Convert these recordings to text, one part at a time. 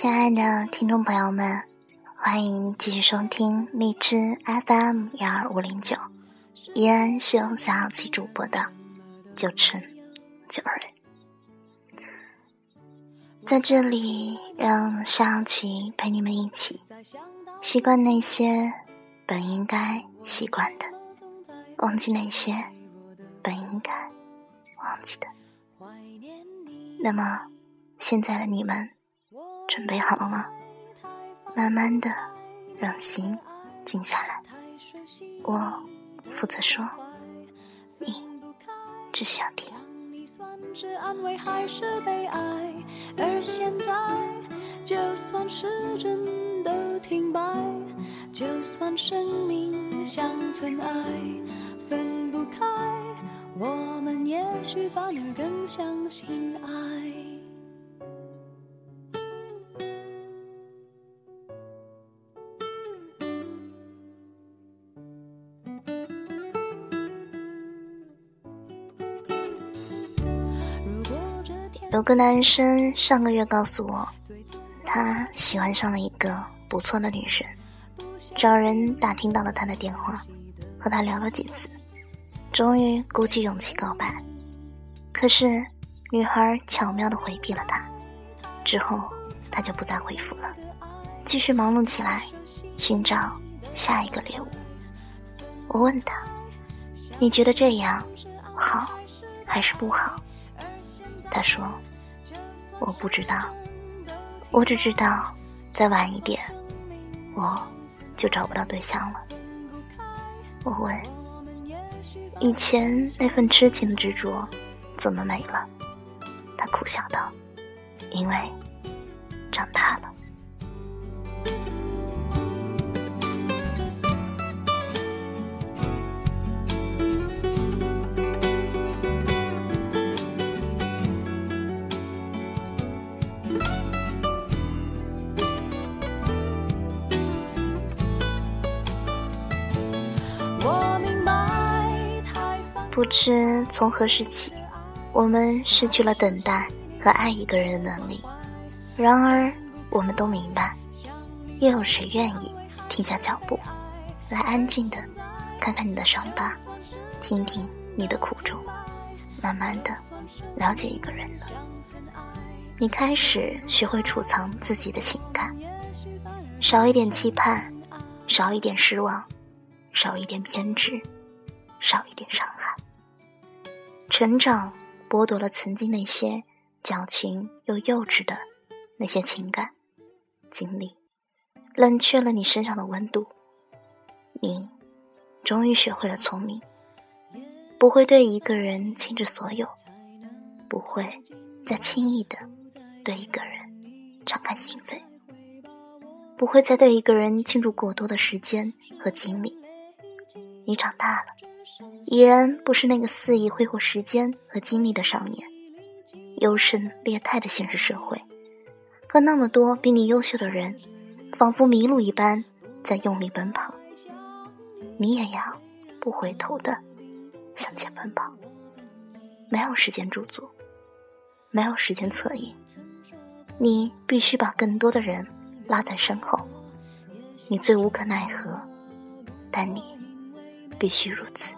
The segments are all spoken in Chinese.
亲爱的听众朋友们，欢迎继续收听荔枝 FM 幺二五零九，依然是由小奇主播的九晨九瑞，在这里让小七陪你们一起习惯那些本应该习惯的，忘记那些本应该忘记的。那么，现在的你们。准备好了吗？慢慢的，让心静下来。我负责说，你只需要听。而现在，就算时针都停摆，就算生命像尘埃，分不开，我们也许反而更相信爱。有个男生上个月告诉我，他喜欢上了一个不错的女生，找人打听到了他的电话，和他聊了几次，终于鼓起勇气告白。可是女孩巧妙地回避了他，之后他就不再回复了，继续忙碌起来，寻找下一个猎物。我问他：“你觉得这样好还是不好？”他说：“我不知道，我只知道再晚一点，我就找不到对象了。”我问：“以前那份痴情执着怎么没了？”他苦笑道：“因为长大了。”不知从何时起，我们失去了等待和爱一个人的能力。然而，我们都明白，又有谁愿意停下脚步，来安静的看看你的伤疤，听听你的苦衷，慢慢的了解一个人呢？你开始学会储藏自己的情感，少一点期盼，少一点失望，少一点偏执，少一点伤害。成长剥夺了曾经那些矫情又幼稚的那些情感经历，冷却了你身上的温度。你终于学会了聪明，不会对一个人倾注所有，不会再轻易的对一个人敞开心扉，不会再对一个人倾注过多的时间和精力。你长大了。已然不是那个肆意挥霍时间和精力的少年，优胜劣汰的现实社会，和那么多比你优秀的人，仿佛迷路一般在用力奔跑。你也要不回头的向前奔跑，没有时间驻足，没有时间侧影，你必须把更多的人拉在身后。你最无可奈何，但你必须如此。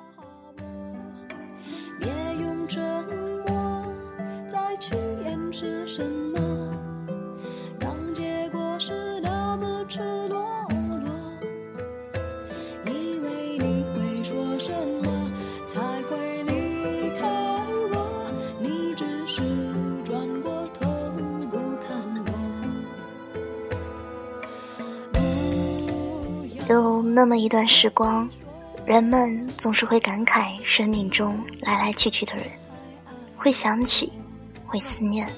是什么？当结果是那么赤裸裸，以为你会说什么才会离开我？你只是转过头不看我。有那么一段时光。人们总是会感慨生命中来来去去的人，会想起，会思念。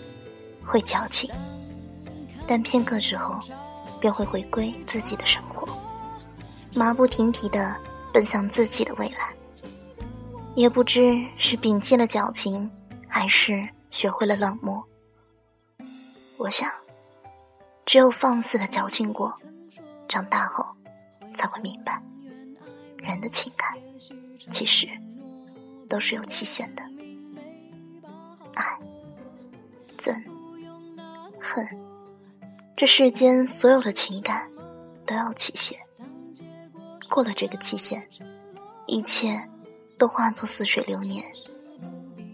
会矫情，但片刻之后，便会回归自己的生活，马不停蹄地奔向自己的未来。也不知是摒弃了矫情，还是学会了冷漠。我想，只有放肆的矫情过，长大后。才会明白，人的情感其实都是有期限的。爱、憎、恨、这世间所有的情感都要期限，过了这个期限，一切都化作似水流年。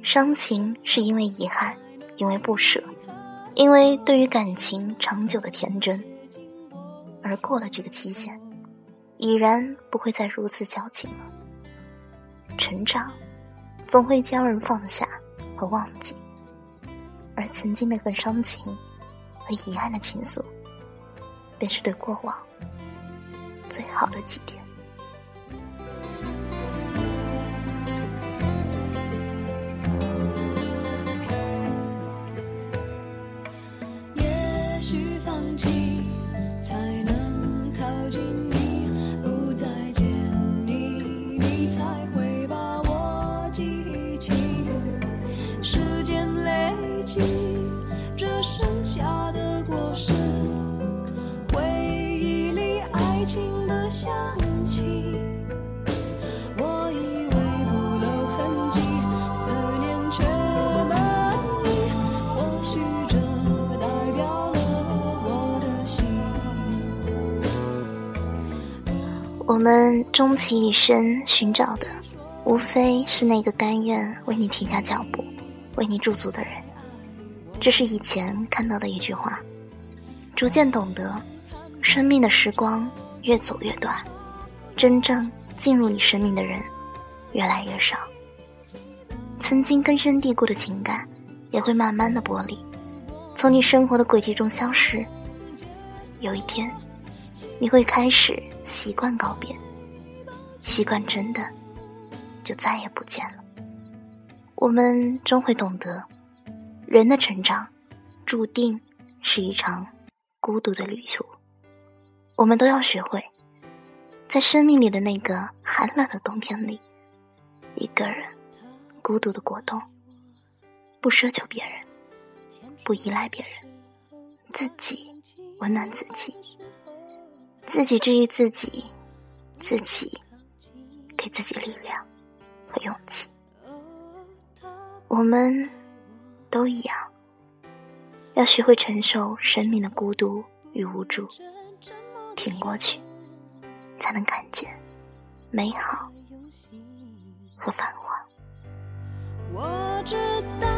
伤情是因为遗憾，因为不舍，因为对于感情长久的天真。而过了这个期限，已然不会再如此矫情了。成长，总会将人放下和忘记，而曾经那份伤情和遗憾的情愫，便是对过往最好的祭奠。也许放弃，才能靠近我们终其一生寻找的，无非是那个甘愿为你停下脚步、为你驻足的人。这是以前看到的一句话，逐渐懂得，生命的时光越走越短，真正进入你生命的人越来越少。曾经根深蒂固的情感，也会慢慢的剥离，从你生活的轨迹中消失。有一天，你会开始。习惯告别，习惯真的就再也不见了。我们终会懂得，人的成长注定是一场孤独的旅途。我们都要学会，在生命里的那个寒冷的冬天里，一个人孤独的过冬，不奢求别人，不依赖别人，自己温暖自己。自己治愈自己，自己给自己力量和勇气。我们都一样，要学会承受生命的孤独与无助，挺过去，才能看见美好和繁华。我知道。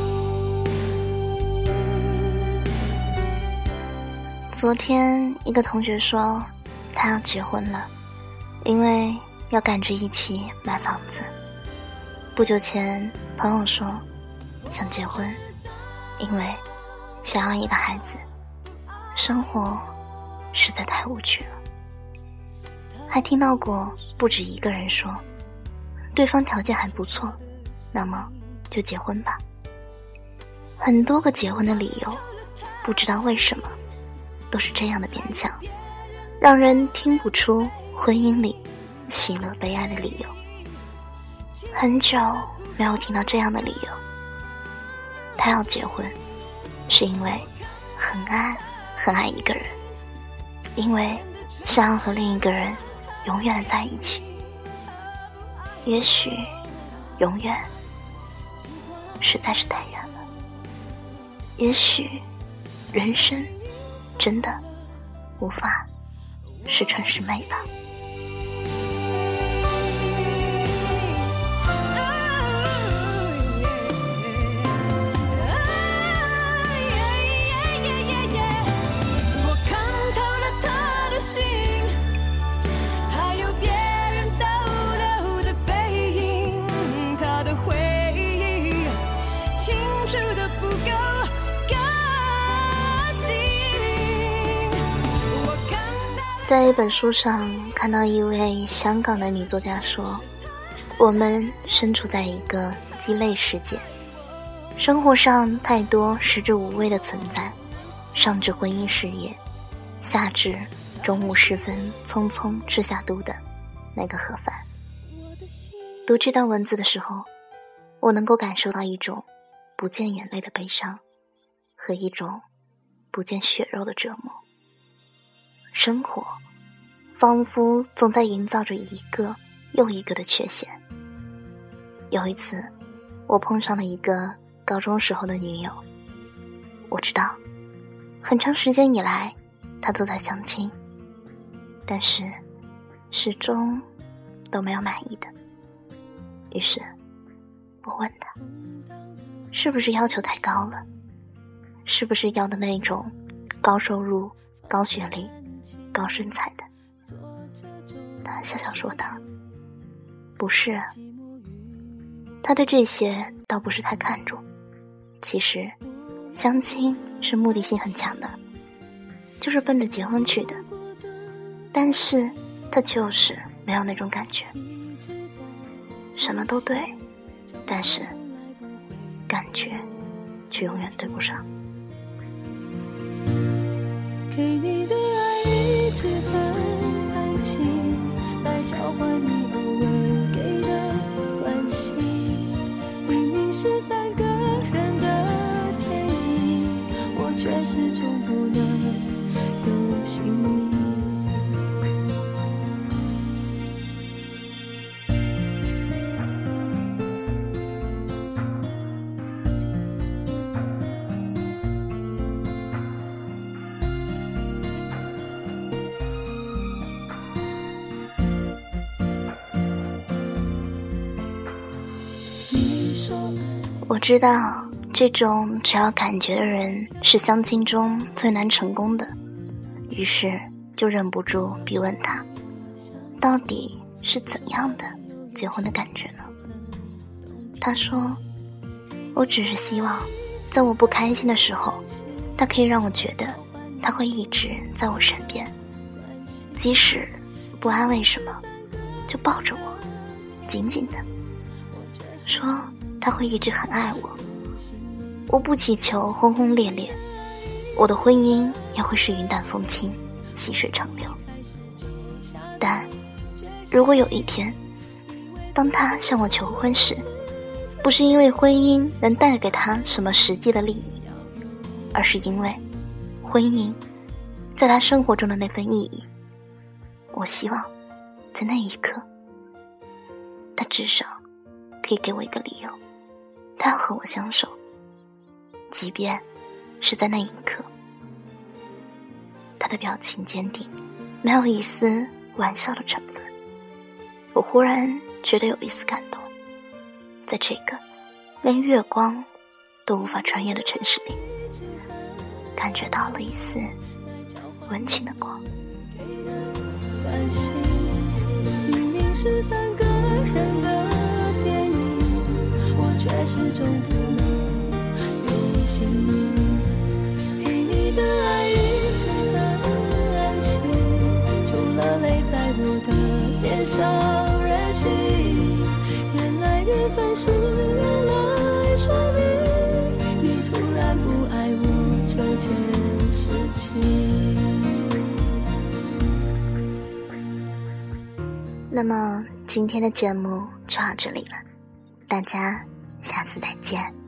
昨天一个同学说，他要结婚了，因为要赶着一起买房子。不久前，朋友说想结婚，因为想要一个孩子，生活实在太无趣了。还听到过不止一个人说，对方条件还不错，那么。就结婚吧。很多个结婚的理由，不知道为什么，都是这样的勉强，让人听不出婚姻里喜乐悲哀的理由。很久没有听到这样的理由。他要结婚，是因为很爱很爱一个人，因为想要和另一个人永远的在一起。也许，永远。实在是太远了。也许，人生真的无法十全十美吧。在一本书上看到一位香港的女作家说：“我们身处在一个鸡肋世界，生活上太多食之无味的存在，上至婚姻事业，下至中午时分匆匆吃下肚的那个盒饭。”读这段文字的时候，我能够感受到一种不见眼泪的悲伤，和一种不见血肉的折磨。生活仿佛总在营造着一个又一个的缺陷。有一次，我碰上了一个高中时候的女友，我知道，很长时间以来，她都在相亲，但是始终都没有满意的。于是，我问他：“是不是要求太高了？是不是要的那种高收入、高学历、身材的？”他笑笑说道：“不是，他对这些倒不是太看重。其实，相亲是目的性很强的，就是奔着结婚去的。但是他就是没有那种感觉。”什么都对，但是感觉却永远对不上。给你的几分感情，来交换你偶尔给的关心。明明是三个人的电影，我却始终不能有姓名我知道，这种只要感觉的人是相亲中最难成功的，于是就忍不住逼问他，到底是怎样的结婚的感觉呢？他说：“我只是希望，在我不开心的时候，他可以让我觉得他会一直在我身边，即使不安慰什么，就抱着我，紧紧的，说。”他会一直很爱我，我不祈求轰轰烈烈，我的婚姻也会是云淡风轻、细水长流。但，如果有一天，当他向我求婚时，不是因为婚姻能带给他什么实际的利益，而是因为婚姻在他生活中的那份意义，我希望在那一刻，他至少可以给我一个理由。他要和我相守，即便是在那一刻。他的表情坚定，没有一丝玩笑的成分。我忽然觉得有一丝感动，在这个连月光都无法穿越的城市里，感觉到了一丝温情的光。明明是三个人的。却始终不能有姓名。给你的爱一直很安静，除了泪在我的脸上任性。原来缘分是用来说明你突然不爱我这件事情。那么今天的节目就到这里了，大家。下次再见。